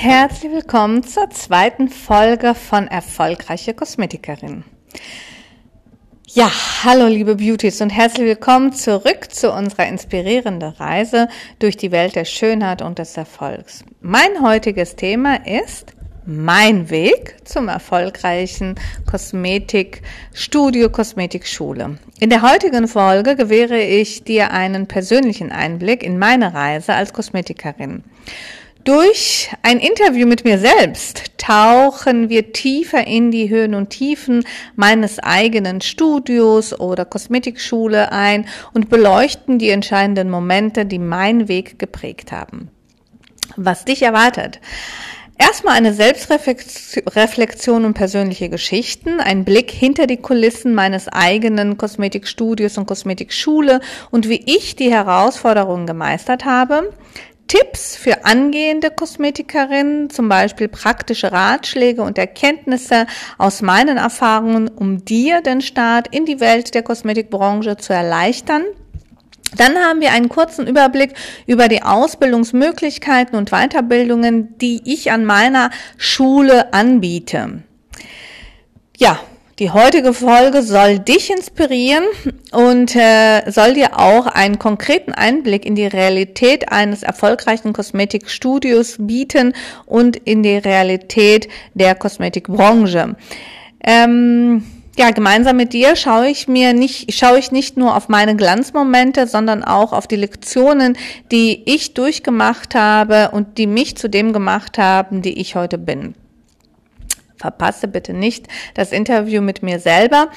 Herzlich willkommen zur zweiten Folge von Erfolgreiche Kosmetikerin. Ja, hallo liebe Beauties und herzlich willkommen zurück zu unserer inspirierenden Reise durch die Welt der Schönheit und des Erfolgs. Mein heutiges Thema ist mein Weg zum erfolgreichen Kosmetikstudio, Kosmetikschule. In der heutigen Folge gewähre ich dir einen persönlichen Einblick in meine Reise als Kosmetikerin. Durch ein Interview mit mir selbst tauchen wir tiefer in die Höhen und Tiefen meines eigenen Studios oder Kosmetikschule ein und beleuchten die entscheidenden Momente, die meinen Weg geprägt haben. Was dich erwartet? Erstmal eine Selbstreflexion und persönliche Geschichten, ein Blick hinter die Kulissen meines eigenen Kosmetikstudios und Kosmetikschule und wie ich die Herausforderungen gemeistert habe. Tipps für angehende Kosmetikerinnen, zum Beispiel praktische Ratschläge und Erkenntnisse aus meinen Erfahrungen, um dir den Start in die Welt der Kosmetikbranche zu erleichtern. Dann haben wir einen kurzen Überblick über die Ausbildungsmöglichkeiten und Weiterbildungen, die ich an meiner Schule anbiete. Ja, die heutige Folge soll dich inspirieren und äh, soll dir auch einen konkreten Einblick in die Realität eines erfolgreichen Kosmetikstudios bieten und in die Realität der Kosmetikbranche. Ähm, ja, gemeinsam mit dir schaue ich mir nicht, schaue ich nicht nur auf meine Glanzmomente, sondern auch auf die Lektionen, die ich durchgemacht habe und die mich zu dem gemacht haben, die ich heute bin. Verpasse bitte nicht das Interview mit mir selber.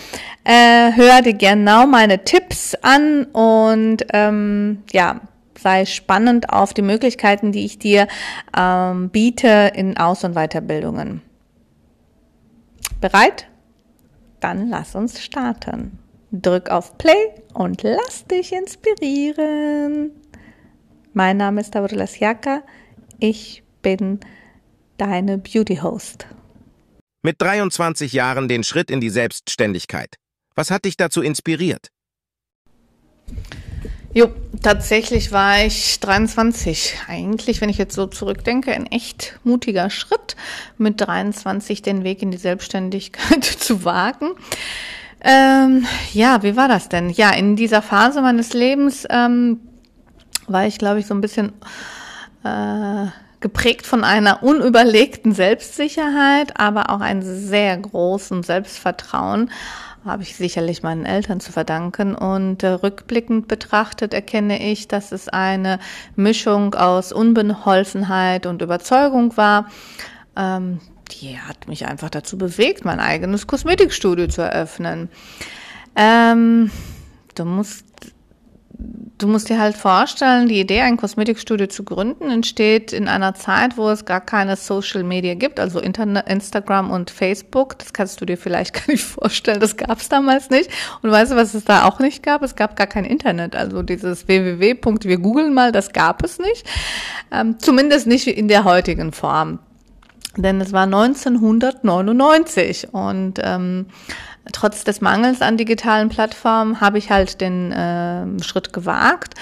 Äh, hör dir genau meine Tipps an und ähm, ja, sei spannend auf die Möglichkeiten, die ich dir ähm, biete in Aus- und Weiterbildungen. Bereit? Dann lass uns starten. Drück auf Play und lass dich inspirieren. Mein Name ist Davrolas Jaka. Ich bin deine Beauty Host. Mit 23 Jahren den Schritt in die Selbstständigkeit. Was hat dich dazu inspiriert? Jo, tatsächlich war ich 23. Eigentlich, wenn ich jetzt so zurückdenke, ein echt mutiger Schritt, mit 23 den Weg in die Selbstständigkeit zu wagen. Ähm, ja, wie war das denn? Ja, in dieser Phase meines Lebens ähm, war ich, glaube ich, so ein bisschen äh, geprägt von einer unüberlegten Selbstsicherheit, aber auch einem sehr großen Selbstvertrauen habe ich sicherlich meinen Eltern zu verdanken. Und äh, rückblickend betrachtet erkenne ich, dass es eine Mischung aus Unbeholfenheit und Überzeugung war. Ähm, die hat mich einfach dazu bewegt, mein eigenes Kosmetikstudio zu eröffnen. Ähm, du musst du musst dir halt vorstellen, die Idee, ein Kosmetikstudio zu gründen, entsteht in einer Zeit, wo es gar keine Social Media gibt, also Internet, Instagram und Facebook. Das kannst du dir vielleicht gar nicht vorstellen. Das gab es damals nicht. Und weißt du, was es da auch nicht gab? Es gab gar kein Internet. Also dieses www. Wir googeln mal, das gab es nicht. Ähm, zumindest nicht in der heutigen Form. Denn es war 1999 und ähm, trotz des Mangels an digitalen Plattformen habe ich halt den äh, Schritt gewagt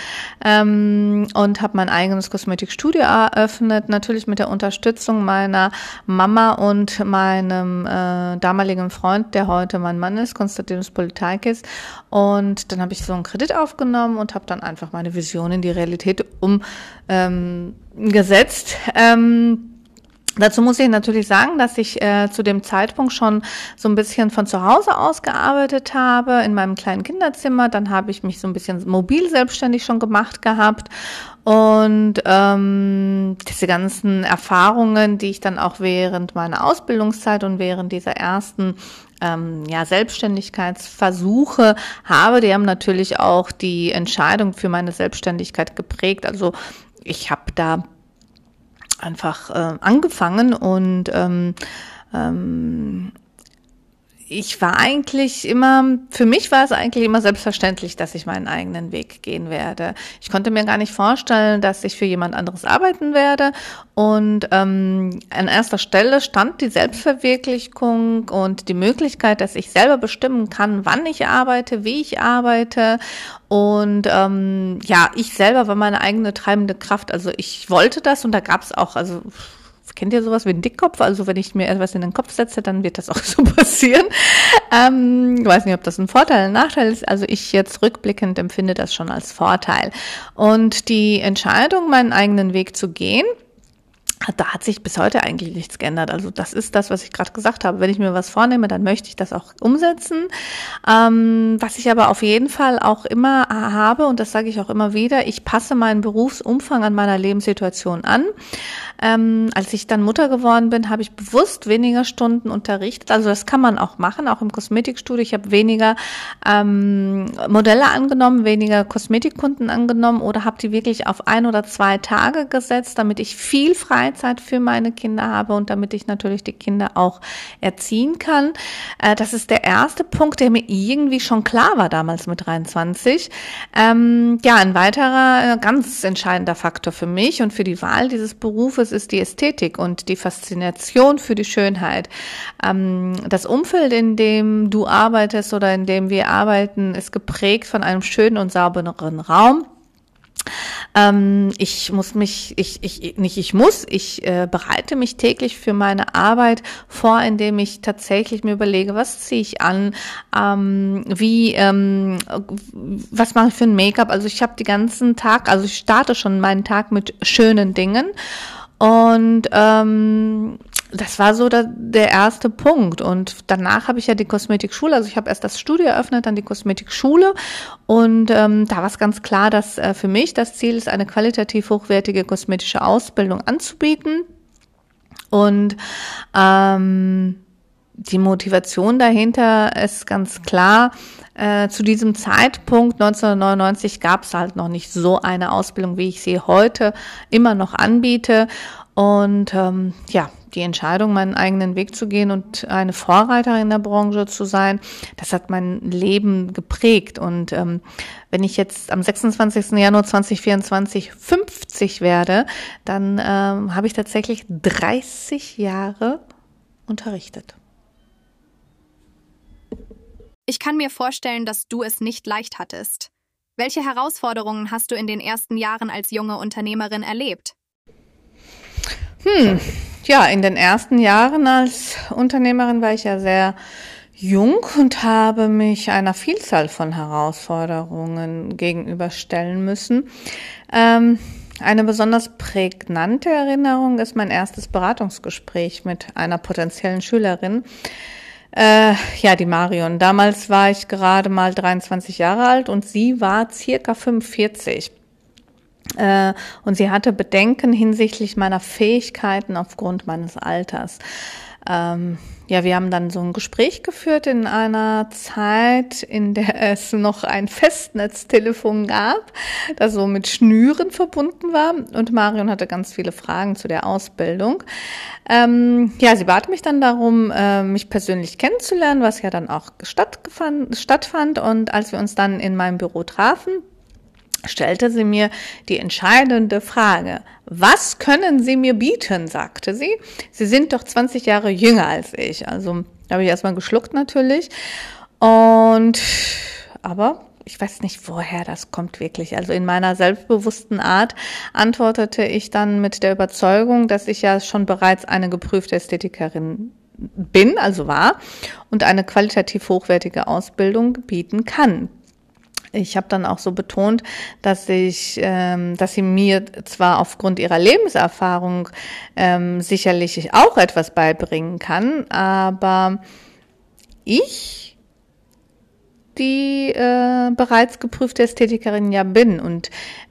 ähm, und habe mein eigenes Kosmetikstudio eröffnet, natürlich mit der Unterstützung meiner Mama und meinem äh, damaligen Freund, der heute mein Mann ist, Konstantinos Politakis. Und dann habe ich so einen Kredit aufgenommen und habe dann einfach meine Vision in die Realität umgesetzt. Ähm, Dazu muss ich natürlich sagen, dass ich äh, zu dem Zeitpunkt schon so ein bisschen von zu Hause aus gearbeitet habe, in meinem kleinen Kinderzimmer. Dann habe ich mich so ein bisschen mobil selbstständig schon gemacht gehabt. Und ähm, diese ganzen Erfahrungen, die ich dann auch während meiner Ausbildungszeit und während dieser ersten ähm, ja, Selbstständigkeitsversuche habe, die haben natürlich auch die Entscheidung für meine Selbstständigkeit geprägt. Also ich habe da einfach äh, angefangen und ähm, ähm, ich war eigentlich immer, für mich war es eigentlich immer selbstverständlich, dass ich meinen eigenen Weg gehen werde. Ich konnte mir gar nicht vorstellen, dass ich für jemand anderes arbeiten werde. Und ähm, an erster Stelle stand die Selbstverwirklichung und die Möglichkeit, dass ich selber bestimmen kann, wann ich arbeite, wie ich arbeite. Und ähm, ja, ich selber war meine eigene treibende Kraft. Also ich wollte das und da gab es auch, also kennt ihr sowas wie ein Dickkopf? Also wenn ich mir etwas in den Kopf setze, dann wird das auch so passieren. Ähm, ich weiß nicht, ob das ein Vorteil, ein Nachteil ist. Also ich jetzt rückblickend empfinde das schon als Vorteil. Und die Entscheidung, meinen eigenen Weg zu gehen, da hat sich bis heute eigentlich nichts geändert. Also das ist das, was ich gerade gesagt habe. Wenn ich mir was vornehme, dann möchte ich das auch umsetzen. Ähm, was ich aber auf jeden Fall auch immer habe, und das sage ich auch immer wieder, ich passe meinen Berufsumfang an meiner Lebenssituation an. Ähm, als ich dann Mutter geworden bin, habe ich bewusst weniger Stunden unterrichtet. Also das kann man auch machen, auch im Kosmetikstudio. Ich habe weniger ähm, Modelle angenommen, weniger Kosmetikkunden angenommen oder habe die wirklich auf ein oder zwei Tage gesetzt, damit ich viel Freizeit für meine Kinder habe und damit ich natürlich die Kinder auch erziehen kann. Äh, das ist der erste Punkt, der mir irgendwie schon klar war damals mit 23. Ähm, ja, ein weiterer äh, ganz entscheidender Faktor für mich und für die Wahl dieses Berufes es ist die Ästhetik und die Faszination für die Schönheit. Ähm, das Umfeld, in dem du arbeitest oder in dem wir arbeiten, ist geprägt von einem schönen und sauberen Raum. Ähm, ich muss mich, ich, ich, nicht ich muss, ich äh, bereite mich täglich für meine Arbeit vor, indem ich tatsächlich mir überlege, was ziehe ich an, ähm, wie, ähm, was mache ich für ein Make-up. Also ich habe die ganzen Tag, also ich starte schon meinen Tag mit schönen Dingen und ähm, das war so der, der erste Punkt. Und danach habe ich ja die Kosmetikschule, also ich habe erst das Studio eröffnet, dann die Kosmetikschule. Und ähm, da war es ganz klar, dass äh, für mich das Ziel ist, eine qualitativ hochwertige kosmetische Ausbildung anzubieten. Und ähm, die Motivation dahinter ist ganz klar. Äh, zu diesem Zeitpunkt 1999 gab es halt noch nicht so eine Ausbildung, wie ich sie heute immer noch anbiete. Und ähm, ja, die Entscheidung, meinen eigenen Weg zu gehen und eine Vorreiterin in der Branche zu sein, das hat mein Leben geprägt. Und ähm, wenn ich jetzt am 26. Januar 2024 50 werde, dann ähm, habe ich tatsächlich 30 Jahre unterrichtet. Ich kann mir vorstellen, dass du es nicht leicht hattest. Welche Herausforderungen hast du in den ersten Jahren als junge Unternehmerin erlebt? Hm, ja, in den ersten Jahren als Unternehmerin war ich ja sehr jung und habe mich einer Vielzahl von Herausforderungen gegenüberstellen müssen. Ähm, eine besonders prägnante Erinnerung ist mein erstes Beratungsgespräch mit einer potenziellen Schülerin. Äh, ja, die Marion. Damals war ich gerade mal 23 Jahre alt und sie war circa 45. Äh, und sie hatte Bedenken hinsichtlich meiner Fähigkeiten aufgrund meines Alters. Ähm, ja, wir haben dann so ein Gespräch geführt in einer Zeit, in der es noch ein Festnetztelefon gab, das so mit Schnüren verbunden war. Und Marion hatte ganz viele Fragen zu der Ausbildung. Ähm, ja, sie bat mich dann darum, äh, mich persönlich kennenzulernen, was ja dann auch stattfand. Und als wir uns dann in meinem Büro trafen, stellte sie mir die entscheidende Frage. Was können Sie mir bieten? sagte sie. Sie sind doch 20 Jahre jünger als ich. Also habe ich erstmal geschluckt natürlich. Und aber ich weiß nicht, woher das kommt wirklich. Also in meiner selbstbewussten Art antwortete ich dann mit der Überzeugung, dass ich ja schon bereits eine geprüfte Ästhetikerin bin, also war, und eine qualitativ hochwertige Ausbildung bieten kann. Ich habe dann auch so betont, dass ich, ähm, dass sie mir zwar aufgrund ihrer Lebenserfahrung ähm, sicherlich auch etwas beibringen kann, aber ich die äh, bereits geprüfte Ästhetikerin ja bin. Und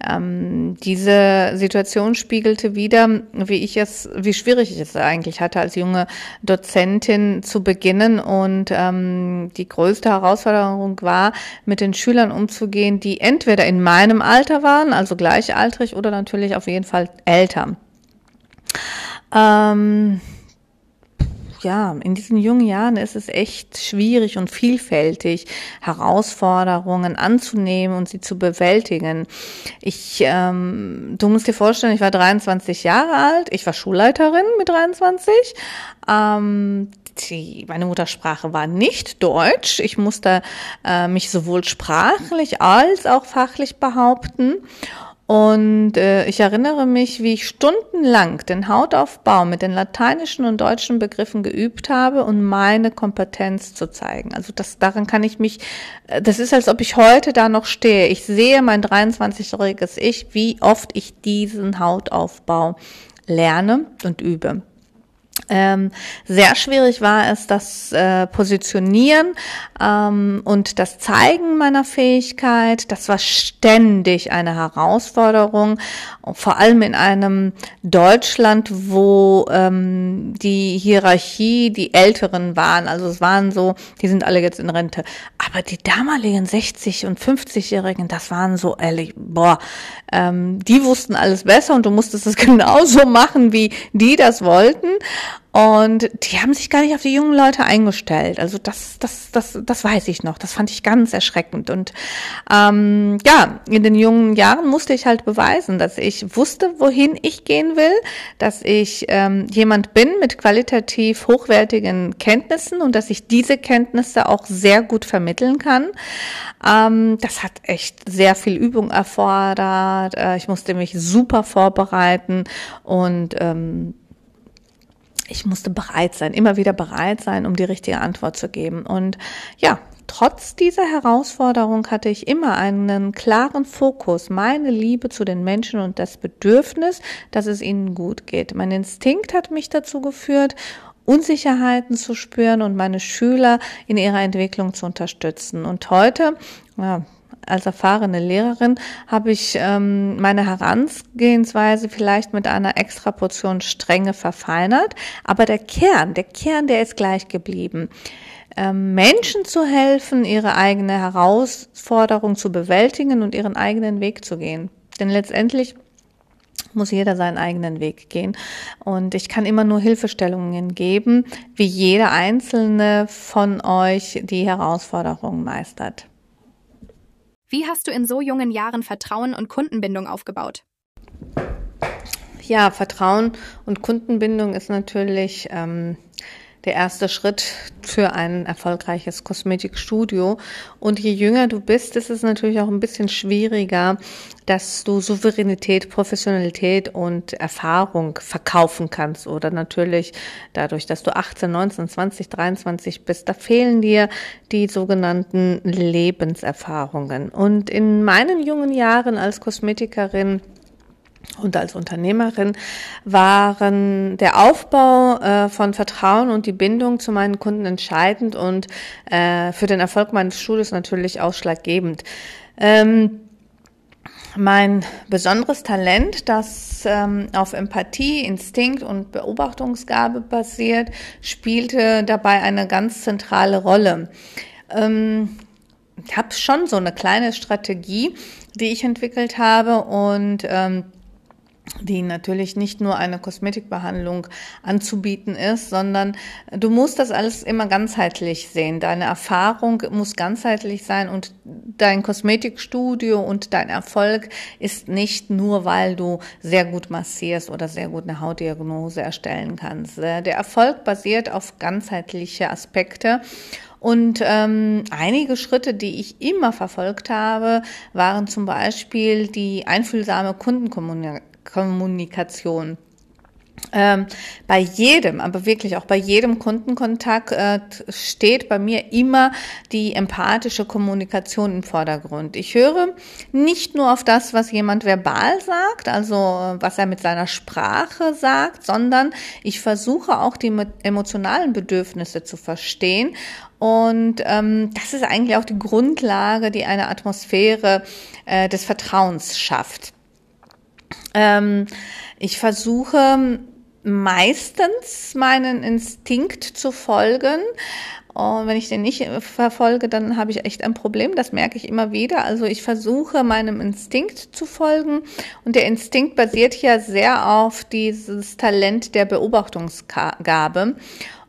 ähm, diese Situation spiegelte wieder, wie ich es, wie schwierig ich es eigentlich hatte, als junge Dozentin zu beginnen. Und ähm, die größte Herausforderung war, mit den Schülern umzugehen, die entweder in meinem Alter waren, also gleichaltrig, oder natürlich auf jeden Fall älter. Ähm, ja, in diesen jungen Jahren ist es echt schwierig und vielfältig, Herausforderungen anzunehmen und sie zu bewältigen. Ich, ähm, du musst dir vorstellen, ich war 23 Jahre alt, ich war Schulleiterin mit 23. Ähm, die, meine Muttersprache war nicht Deutsch. Ich musste äh, mich sowohl sprachlich als auch fachlich behaupten. Und äh, ich erinnere mich, wie ich stundenlang den Hautaufbau mit den lateinischen und deutschen Begriffen geübt habe, um meine Kompetenz zu zeigen. Also das, daran kann ich mich, äh, das ist, als ob ich heute da noch stehe. Ich sehe mein 23-jähriges Ich, wie oft ich diesen Hautaufbau lerne und übe. Ähm, sehr schwierig war es, das äh, Positionieren ähm, und das Zeigen meiner Fähigkeit. Das war ständig eine Herausforderung, vor allem in einem Deutschland, wo ähm, die Hierarchie die Älteren waren. Also es waren so, die sind alle jetzt in Rente. Aber die damaligen 60- und 50-Jährigen, das waren so ehrlich, boah, ähm, die wussten alles besser und du musstest es genauso machen, wie die das wollten. Und die haben sich gar nicht auf die jungen Leute eingestellt. Also das, das, das, das weiß ich noch. Das fand ich ganz erschreckend. Und ähm, ja, in den jungen Jahren musste ich halt beweisen, dass ich wusste, wohin ich gehen will, dass ich ähm, jemand bin mit qualitativ hochwertigen Kenntnissen und dass ich diese Kenntnisse auch sehr gut vermitteln kann. Ähm, das hat echt sehr viel Übung erfordert. Äh, ich musste mich super vorbereiten und ähm, ich musste bereit sein, immer wieder bereit sein, um die richtige Antwort zu geben. Und ja, trotz dieser Herausforderung hatte ich immer einen klaren Fokus, meine Liebe zu den Menschen und das Bedürfnis, dass es ihnen gut geht. Mein Instinkt hat mich dazu geführt, Unsicherheiten zu spüren und meine Schüler in ihrer Entwicklung zu unterstützen. Und heute, ja, als erfahrene Lehrerin habe ich ähm, meine Herangehensweise vielleicht mit einer extra Portion Strenge verfeinert, aber der Kern, der Kern, der ist gleich geblieben. Ähm, Menschen zu helfen, ihre eigene Herausforderung zu bewältigen und ihren eigenen Weg zu gehen. Denn letztendlich muss jeder seinen eigenen Weg gehen. Und ich kann immer nur Hilfestellungen geben, wie jeder einzelne von euch die Herausforderungen meistert. Wie hast du in so jungen Jahren Vertrauen und Kundenbindung aufgebaut? Ja, Vertrauen und Kundenbindung ist natürlich ähm, der erste Schritt für ein erfolgreiches Kosmetikstudio. Und je jünger du bist, ist es natürlich auch ein bisschen schwieriger, dass du Souveränität, Professionalität und Erfahrung verkaufen kannst. Oder natürlich dadurch, dass du 18, 19, 20, 23 bist, da fehlen dir die sogenannten Lebenserfahrungen. Und in meinen jungen Jahren als Kosmetikerin und als Unternehmerin waren der Aufbau äh, von Vertrauen und die Bindung zu meinen Kunden entscheidend und äh, für den Erfolg meines Studios natürlich ausschlaggebend. Ähm, mein besonderes Talent, das ähm, auf Empathie, Instinkt und Beobachtungsgabe basiert, spielte dabei eine ganz zentrale Rolle. Ähm, ich habe schon so eine kleine Strategie, die ich entwickelt habe und ähm, die natürlich nicht nur eine Kosmetikbehandlung anzubieten ist, sondern du musst das alles immer ganzheitlich sehen. Deine Erfahrung muss ganzheitlich sein und dein Kosmetikstudio und dein Erfolg ist nicht nur, weil du sehr gut massierst oder sehr gut eine Hautdiagnose erstellen kannst. Der Erfolg basiert auf ganzheitliche Aspekte und ähm, einige Schritte, die ich immer verfolgt habe, waren zum Beispiel die einfühlsame Kundenkommunikation. Kommunikation. Ähm, bei jedem, aber wirklich auch bei jedem Kundenkontakt äh, steht bei mir immer die empathische Kommunikation im Vordergrund. Ich höre nicht nur auf das, was jemand verbal sagt, also was er mit seiner Sprache sagt, sondern ich versuche auch die emotionalen Bedürfnisse zu verstehen. Und ähm, das ist eigentlich auch die Grundlage, die eine Atmosphäre äh, des Vertrauens schafft. Ähm, ich versuche meistens meinen Instinkt zu folgen. Und wenn ich den nicht verfolge, dann habe ich echt ein Problem. Das merke ich immer wieder. Also ich versuche meinem Instinkt zu folgen. Und der Instinkt basiert ja sehr auf dieses Talent der Beobachtungsgabe.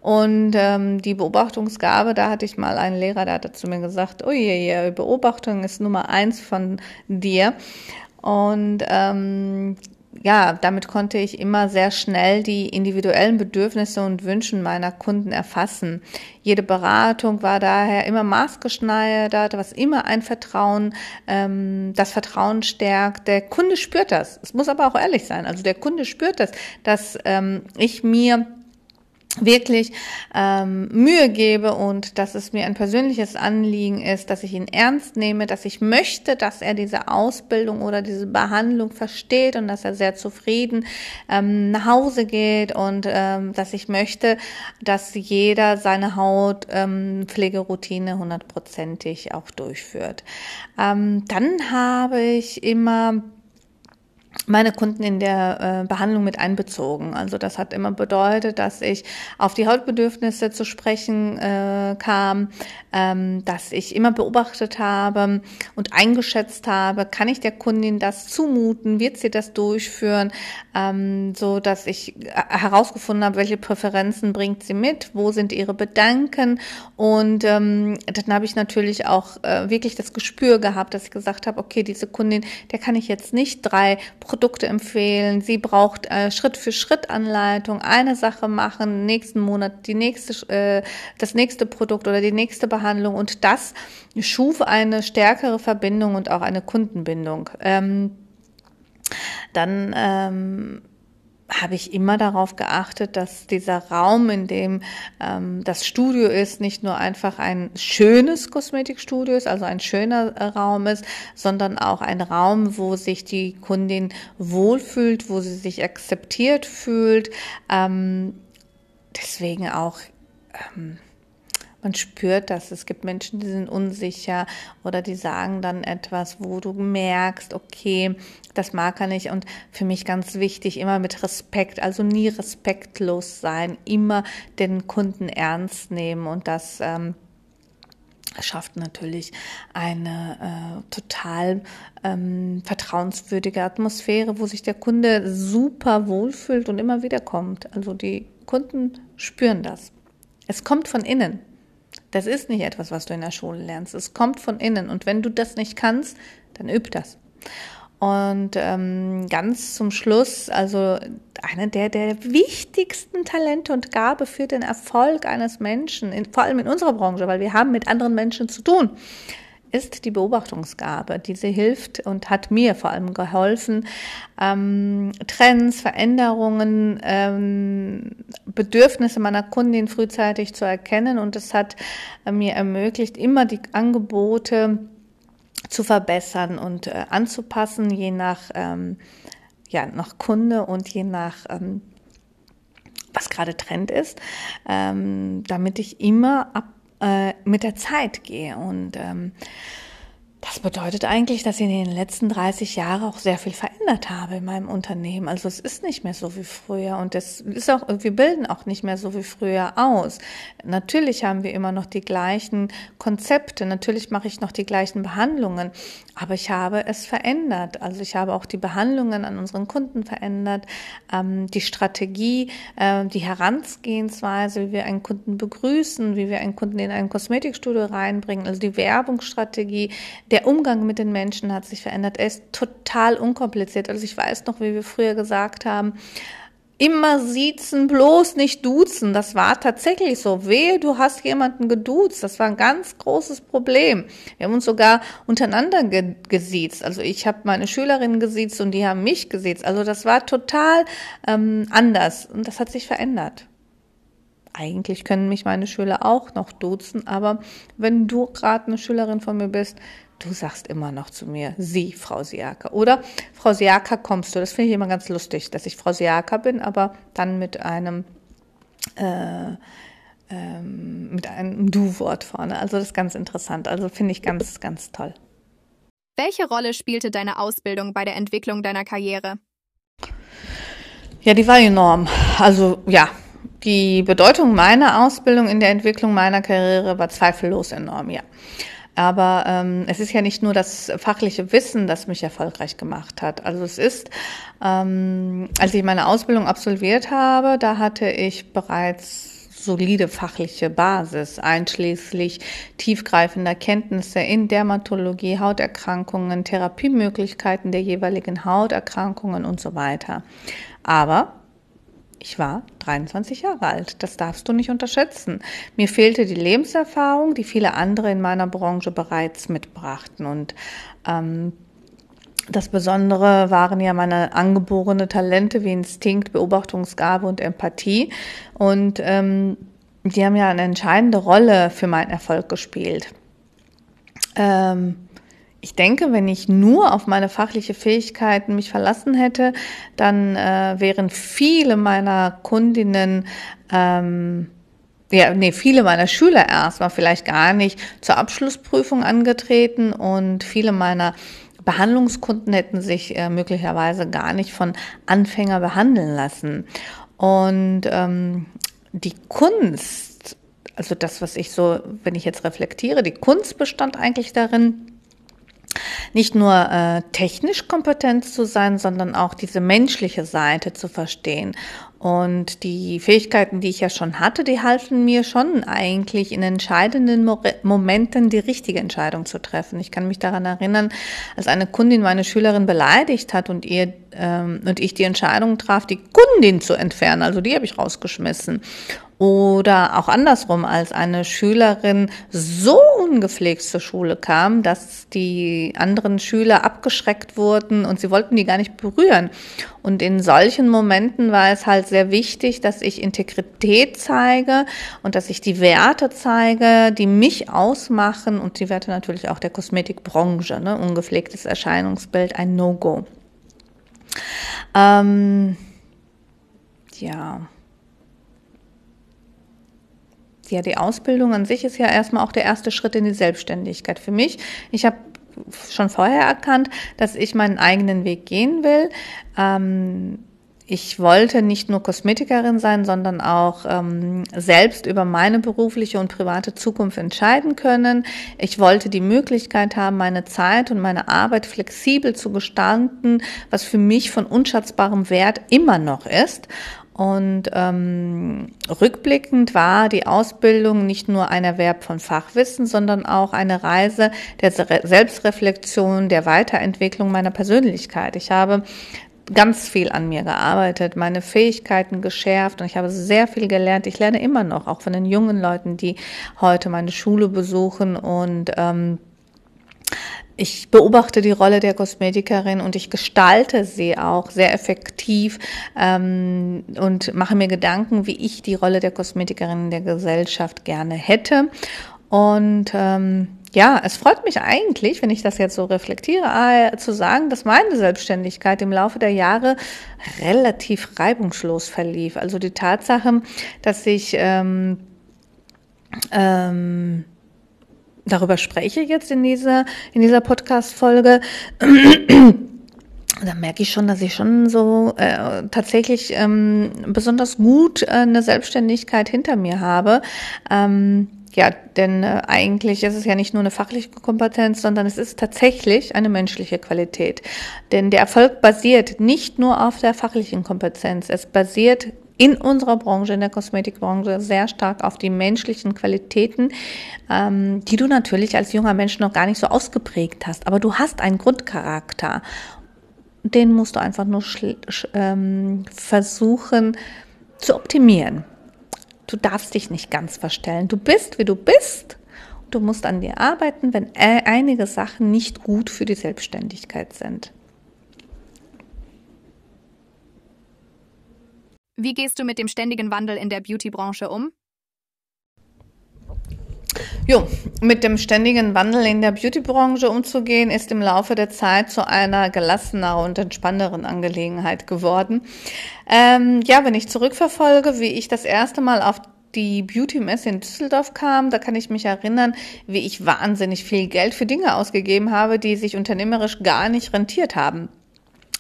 Und ähm, die Beobachtungsgabe, da hatte ich mal einen Lehrer, der hat zu mir gesagt, oh je, je, Beobachtung ist Nummer eins von dir. Und ähm, ja, damit konnte ich immer sehr schnell die individuellen Bedürfnisse und Wünsche meiner Kunden erfassen. Jede Beratung war daher immer maßgeschneidert, was immer ein Vertrauen, ähm, das Vertrauen stärkt. Der Kunde spürt das. Es muss aber auch ehrlich sein. Also der Kunde spürt das, dass ähm, ich mir wirklich ähm, Mühe gebe und dass es mir ein persönliches Anliegen ist, dass ich ihn ernst nehme, dass ich möchte, dass er diese Ausbildung oder diese Behandlung versteht und dass er sehr zufrieden ähm, nach Hause geht und ähm, dass ich möchte, dass jeder seine Hautpflegeroutine ähm, hundertprozentig auch durchführt. Ähm, dann habe ich immer meine Kunden in der äh, Behandlung mit einbezogen. Also das hat immer bedeutet, dass ich auf die Hautbedürfnisse zu sprechen äh, kam, ähm, dass ich immer beobachtet habe und eingeschätzt habe, kann ich der Kundin das zumuten, wird sie das durchführen, ähm, so dass ich äh, herausgefunden habe, welche Präferenzen bringt sie mit, wo sind ihre Bedanken und ähm, dann habe ich natürlich auch äh, wirklich das Gespür gehabt, dass ich gesagt habe, okay, diese Kundin, der kann ich jetzt nicht drei Produkte empfehlen. Sie braucht äh, Schritt für Schritt Anleitung, eine Sache machen, nächsten Monat die nächste, äh, das nächste Produkt oder die nächste Behandlung und das schuf eine stärkere Verbindung und auch eine Kundenbindung. Ähm, dann ähm, habe ich immer darauf geachtet, dass dieser Raum, in dem ähm, das Studio ist, nicht nur einfach ein schönes Kosmetikstudio ist, also ein schöner äh, Raum ist, sondern auch ein Raum, wo sich die Kundin wohlfühlt, wo sie sich akzeptiert fühlt. Ähm, deswegen auch ähm, man spürt das. Es gibt Menschen, die sind unsicher oder die sagen dann etwas, wo du merkst, okay, das mag er nicht. Und für mich ganz wichtig, immer mit Respekt, also nie respektlos sein, immer den Kunden ernst nehmen und das ähm, schafft natürlich eine äh, total ähm, vertrauenswürdige Atmosphäre, wo sich der Kunde super wohlfühlt und immer wieder kommt. Also die Kunden spüren das. Es kommt von innen. Das ist nicht etwas, was du in der Schule lernst. Es kommt von innen. Und wenn du das nicht kannst, dann üb das. Und ähm, ganz zum Schluss, also eine der, der wichtigsten Talente und Gabe für den Erfolg eines Menschen, in, vor allem in unserer Branche, weil wir haben mit anderen Menschen zu tun, ist die Beobachtungsgabe. Diese hilft und hat mir vor allem geholfen, ähm, Trends, Veränderungen, ähm, Bedürfnisse meiner Kundin frühzeitig zu erkennen und es hat äh, mir ermöglicht, immer die Angebote zu verbessern und äh, anzupassen, je nach, ähm, ja, nach Kunde und je nach ähm, was gerade Trend ist, ähm, damit ich immer ab äh, mit der Zeit gehe. Und ähm, das bedeutet eigentlich, dass ich in den letzten 30 Jahren auch sehr viel verändert habe in meinem Unternehmen. Also es ist nicht mehr so wie früher und es ist auch, wir bilden auch nicht mehr so wie früher aus. Natürlich haben wir immer noch die gleichen Konzepte, natürlich mache ich noch die gleichen Behandlungen, aber ich habe es verändert. Also ich habe auch die Behandlungen an unseren Kunden verändert, ähm, die Strategie, äh, die Herangehensweise, wie wir einen Kunden begrüßen, wie wir einen Kunden in ein Kosmetikstudio reinbringen, also die Werbungsstrategie, der Umgang mit den Menschen hat sich verändert. Er ist total unkompliziert. Also ich weiß noch, wie wir früher gesagt haben, immer siezen, bloß nicht duzen. Das war tatsächlich so. Wehe, du hast jemanden geduzt. Das war ein ganz großes Problem. Wir haben uns sogar untereinander ge gesiezt. Also ich habe meine Schülerinnen gesiezt und die haben mich gesiezt. Also das war total ähm, anders und das hat sich verändert. Eigentlich können mich meine Schüler auch noch duzen, aber wenn du gerade eine Schülerin von mir bist, du sagst immer noch zu mir, Sie, Frau Siaka. Oder Frau Siaka kommst du. Das finde ich immer ganz lustig, dass ich Frau Siaka bin, aber dann mit einem äh, ähm, mit einem Du-Wort vorne. Also das ist ganz interessant. Also finde ich ganz, ganz toll. Welche Rolle spielte deine Ausbildung bei der Entwicklung deiner Karriere? Ja, die war enorm. Also ja, die Bedeutung meiner Ausbildung in der Entwicklung meiner Karriere war zweifellos enorm, ja. Aber ähm, es ist ja nicht nur das fachliche Wissen, das mich erfolgreich gemacht hat. Also es ist, ähm, als ich meine Ausbildung absolviert habe, da hatte ich bereits solide fachliche Basis, einschließlich tiefgreifender Kenntnisse in Dermatologie, Hauterkrankungen, Therapiemöglichkeiten der jeweiligen Hauterkrankungen und so weiter. Aber ich war 23 Jahre alt. Das darfst du nicht unterschätzen. Mir fehlte die Lebenserfahrung, die viele andere in meiner Branche bereits mitbrachten. Und ähm, das Besondere waren ja meine angeborene Talente wie Instinkt, Beobachtungsgabe und Empathie. Und ähm, die haben ja eine entscheidende Rolle für meinen Erfolg gespielt. Ähm, ich denke, wenn ich nur auf meine fachliche Fähigkeiten mich verlassen hätte, dann äh, wären viele meiner Kundinnen ähm, ja, nee, viele meiner Schüler erstmal vielleicht gar nicht zur Abschlussprüfung angetreten und viele meiner Behandlungskunden hätten sich äh, möglicherweise gar nicht von Anfänger behandeln lassen. Und ähm, die Kunst, also das, was ich so, wenn ich jetzt reflektiere, die Kunst bestand eigentlich darin, nicht nur äh, technisch kompetent zu sein, sondern auch diese menschliche Seite zu verstehen. Und die Fähigkeiten, die ich ja schon hatte, die halfen mir schon eigentlich in entscheidenden Mo Momenten die richtige Entscheidung zu treffen. Ich kann mich daran erinnern, als eine Kundin meine Schülerin beleidigt hat und ihr ähm, und ich die Entscheidung traf, die Kundin zu entfernen. Also die habe ich rausgeschmissen. Oder auch andersrum, als eine Schülerin so ungepflegt zur Schule kam, dass die anderen Schüler abgeschreckt wurden und sie wollten die gar nicht berühren. Und in solchen Momenten war es halt sehr wichtig, dass ich Integrität zeige und dass ich die Werte zeige, die mich ausmachen und die Werte natürlich auch der Kosmetikbranche. Ne? Ungepflegtes Erscheinungsbild, ein No-Go. Ähm, ja ja, die Ausbildung an sich ist ja erstmal auch der erste Schritt in die Selbstständigkeit. Für mich, ich habe schon vorher erkannt, dass ich meinen eigenen Weg gehen will. Ähm, ich wollte nicht nur Kosmetikerin sein, sondern auch ähm, selbst über meine berufliche und private Zukunft entscheiden können. Ich wollte die Möglichkeit haben, meine Zeit und meine Arbeit flexibel zu gestalten, was für mich von unschätzbarem Wert immer noch ist. Und ähm, rückblickend war die Ausbildung nicht nur ein Erwerb von Fachwissen, sondern auch eine Reise der Selbstreflexion, der Weiterentwicklung meiner Persönlichkeit. Ich habe ganz viel an mir gearbeitet, meine Fähigkeiten geschärft und ich habe sehr viel gelernt. Ich lerne immer noch, auch von den jungen Leuten, die heute meine Schule besuchen und ähm, ich beobachte die Rolle der Kosmetikerin und ich gestalte sie auch sehr effektiv ähm, und mache mir Gedanken, wie ich die Rolle der Kosmetikerin in der Gesellschaft gerne hätte. Und ähm, ja, es freut mich eigentlich, wenn ich das jetzt so reflektiere, äh, zu sagen, dass meine Selbstständigkeit im Laufe der Jahre relativ reibungslos verlief. Also die Tatsache, dass ich ähm, ähm, darüber spreche jetzt in dieser, in dieser Podcast-Folge, da merke ich schon, dass ich schon so äh, tatsächlich ähm, besonders gut äh, eine Selbstständigkeit hinter mir habe. Ähm, ja, denn äh, eigentlich ist es ja nicht nur eine fachliche Kompetenz, sondern es ist tatsächlich eine menschliche Qualität. Denn der Erfolg basiert nicht nur auf der fachlichen Kompetenz, es basiert in unserer Branche, in der Kosmetikbranche, sehr stark auf die menschlichen Qualitäten, ähm, die du natürlich als junger Mensch noch gar nicht so ausgeprägt hast. Aber du hast einen Grundcharakter. Den musst du einfach nur ähm, versuchen zu optimieren. Du darfst dich nicht ganz verstellen. Du bist, wie du bist. Du musst an dir arbeiten, wenn äh, einige Sachen nicht gut für die Selbstständigkeit sind. Wie gehst du mit dem ständigen Wandel in der Beauty-Branche um? Jo, mit dem ständigen Wandel in der Beauty-Branche umzugehen, ist im Laufe der Zeit zu einer gelasseneren und entspannenderen Angelegenheit geworden. Ähm, ja, wenn ich zurückverfolge, wie ich das erste Mal auf die Beauty-Messe in Düsseldorf kam, da kann ich mich erinnern, wie ich wahnsinnig viel Geld für Dinge ausgegeben habe, die sich unternehmerisch gar nicht rentiert haben.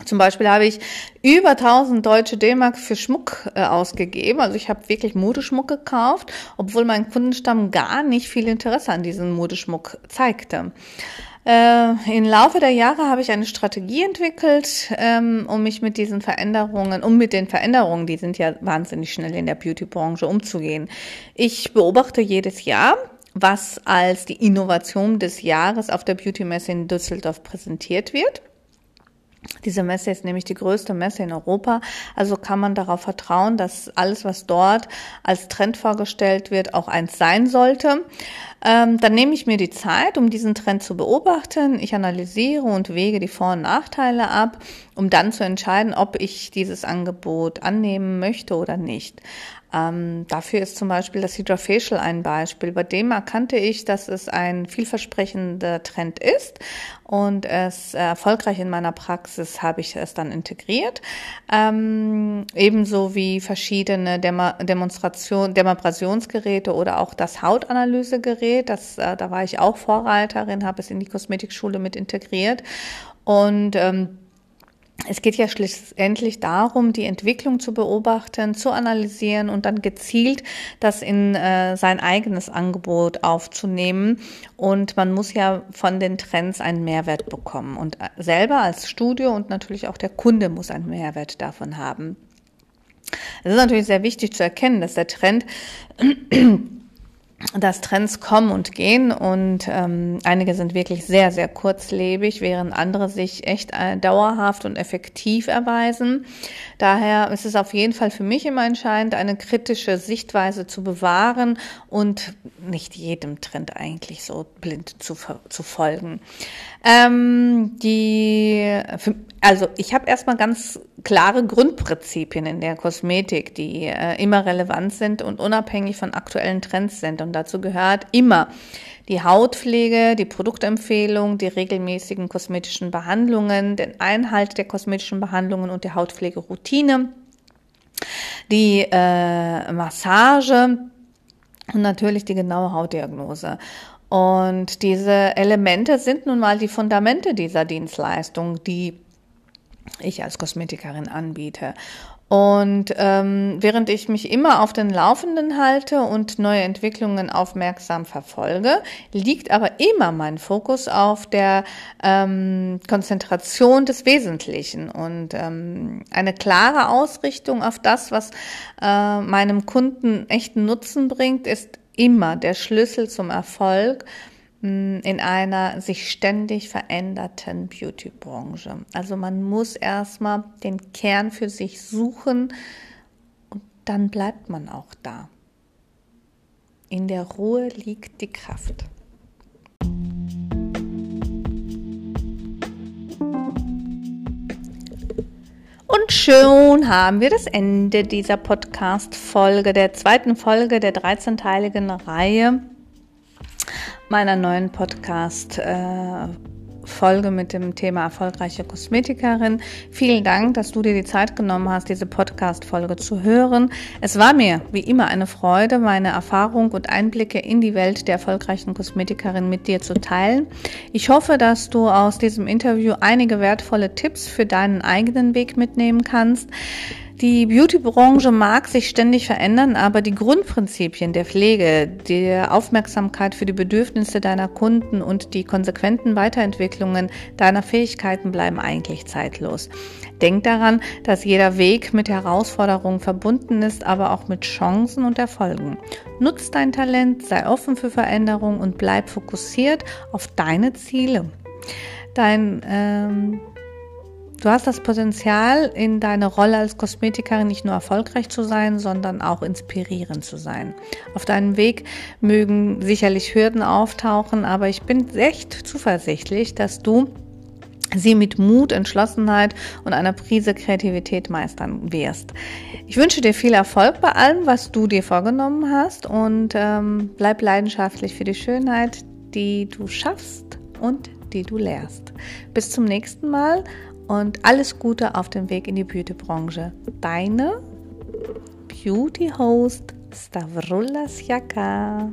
Zum Beispiel habe ich über 1000 deutsche D-Mark für Schmuck äh, ausgegeben. Also ich habe wirklich Modeschmuck gekauft, obwohl mein Kundenstamm gar nicht viel Interesse an diesem Modeschmuck zeigte. Äh, Im Laufe der Jahre habe ich eine Strategie entwickelt, ähm, um mich mit diesen Veränderungen, um mit den Veränderungen, die sind ja wahnsinnig schnell in der Beauty-Branche, umzugehen. Ich beobachte jedes Jahr, was als die Innovation des Jahres auf der Beauty-Messe in Düsseldorf präsentiert wird. Diese Messe ist nämlich die größte Messe in Europa, also kann man darauf vertrauen, dass alles, was dort als Trend vorgestellt wird, auch eins sein sollte. Ähm, dann nehme ich mir die Zeit, um diesen Trend zu beobachten. Ich analysiere und wege die Vor- und Nachteile ab, um dann zu entscheiden, ob ich dieses Angebot annehmen möchte oder nicht. Ähm, dafür ist zum Beispiel das Hydrofacial ein Beispiel. Bei dem erkannte ich, dass es ein vielversprechender Trend ist und es erfolgreich in meiner Praxis habe ich es dann integriert. Ähm, ebenso wie verschiedene Demo Demonstration, Demobrasionsgeräte oder auch das Hautanalysegerät. Das, äh, da war ich auch Vorreiterin, habe es in die Kosmetikschule mit integriert und ähm, es geht ja schlussendlich darum, die Entwicklung zu beobachten, zu analysieren und dann gezielt das in äh, sein eigenes Angebot aufzunehmen. Und man muss ja von den Trends einen Mehrwert bekommen. Und äh, selber als Studio und natürlich auch der Kunde muss einen Mehrwert davon haben. Es ist natürlich sehr wichtig zu erkennen, dass der Trend dass Trends kommen und gehen und ähm, einige sind wirklich sehr, sehr kurzlebig, während andere sich echt äh, dauerhaft und effektiv erweisen. Daher ist es auf jeden Fall für mich immer entscheidend, eine kritische Sichtweise zu bewahren und nicht jedem Trend eigentlich so blind zu, zu folgen. Ähm, die, also ich habe erstmal ganz klare Grundprinzipien in der Kosmetik, die äh, immer relevant sind und unabhängig von aktuellen Trends sind. Und dazu gehört immer die Hautpflege, die Produktempfehlung, die regelmäßigen kosmetischen Behandlungen, den Einhalt der kosmetischen Behandlungen und der Hautpflegeroutine, die äh, Massage und natürlich die genaue Hautdiagnose. Und diese Elemente sind nun mal die Fundamente dieser Dienstleistung, die ich als Kosmetikerin anbiete. Und ähm, während ich mich immer auf den Laufenden halte und neue Entwicklungen aufmerksam verfolge, liegt aber immer mein Fokus auf der ähm, Konzentration des Wesentlichen und ähm, eine klare Ausrichtung auf das, was äh, meinem Kunden echten Nutzen bringt, ist immer der Schlüssel zum Erfolg in einer sich ständig veränderten Beauty-Branche. Also man muss erstmal den Kern für sich suchen und dann bleibt man auch da. In der Ruhe liegt die Kraft. Und schon haben wir das Ende dieser Podcast-Folge, der zweiten Folge der 13-teiligen Reihe meiner neuen Podcast. Äh, Folge mit dem Thema erfolgreiche Kosmetikerin. Vielen Dank, dass du dir die Zeit genommen hast, diese Podcast-Folge zu hören. Es war mir wie immer eine Freude, meine Erfahrung und Einblicke in die Welt der erfolgreichen Kosmetikerin mit dir zu teilen. Ich hoffe, dass du aus diesem Interview einige wertvolle Tipps für deinen eigenen Weg mitnehmen kannst. Die Beauty-Branche mag sich ständig verändern, aber die Grundprinzipien der Pflege, der Aufmerksamkeit für die Bedürfnisse deiner Kunden und die konsequenten Weiterentwicklungen deiner Fähigkeiten bleiben eigentlich zeitlos. Denk daran, dass jeder Weg mit Herausforderungen verbunden ist, aber auch mit Chancen und Erfolgen. Nutz dein Talent, sei offen für Veränderungen und bleib fokussiert auf deine Ziele. Dein ähm, Du hast das Potenzial, in deiner Rolle als Kosmetikerin nicht nur erfolgreich zu sein, sondern auch inspirierend zu sein. Auf deinem Weg mögen sicherlich Hürden auftauchen, aber ich bin echt zuversichtlich, dass du sie mit Mut, Entschlossenheit und einer Prise Kreativität meistern wirst. Ich wünsche dir viel Erfolg bei allem, was du dir vorgenommen hast und ähm, bleib leidenschaftlich für die Schönheit, die du schaffst und die du lehrst. Bis zum nächsten Mal und alles Gute auf dem Weg in die Beauty-Branche. Deine Beauty-Host Stavrulas Jaka.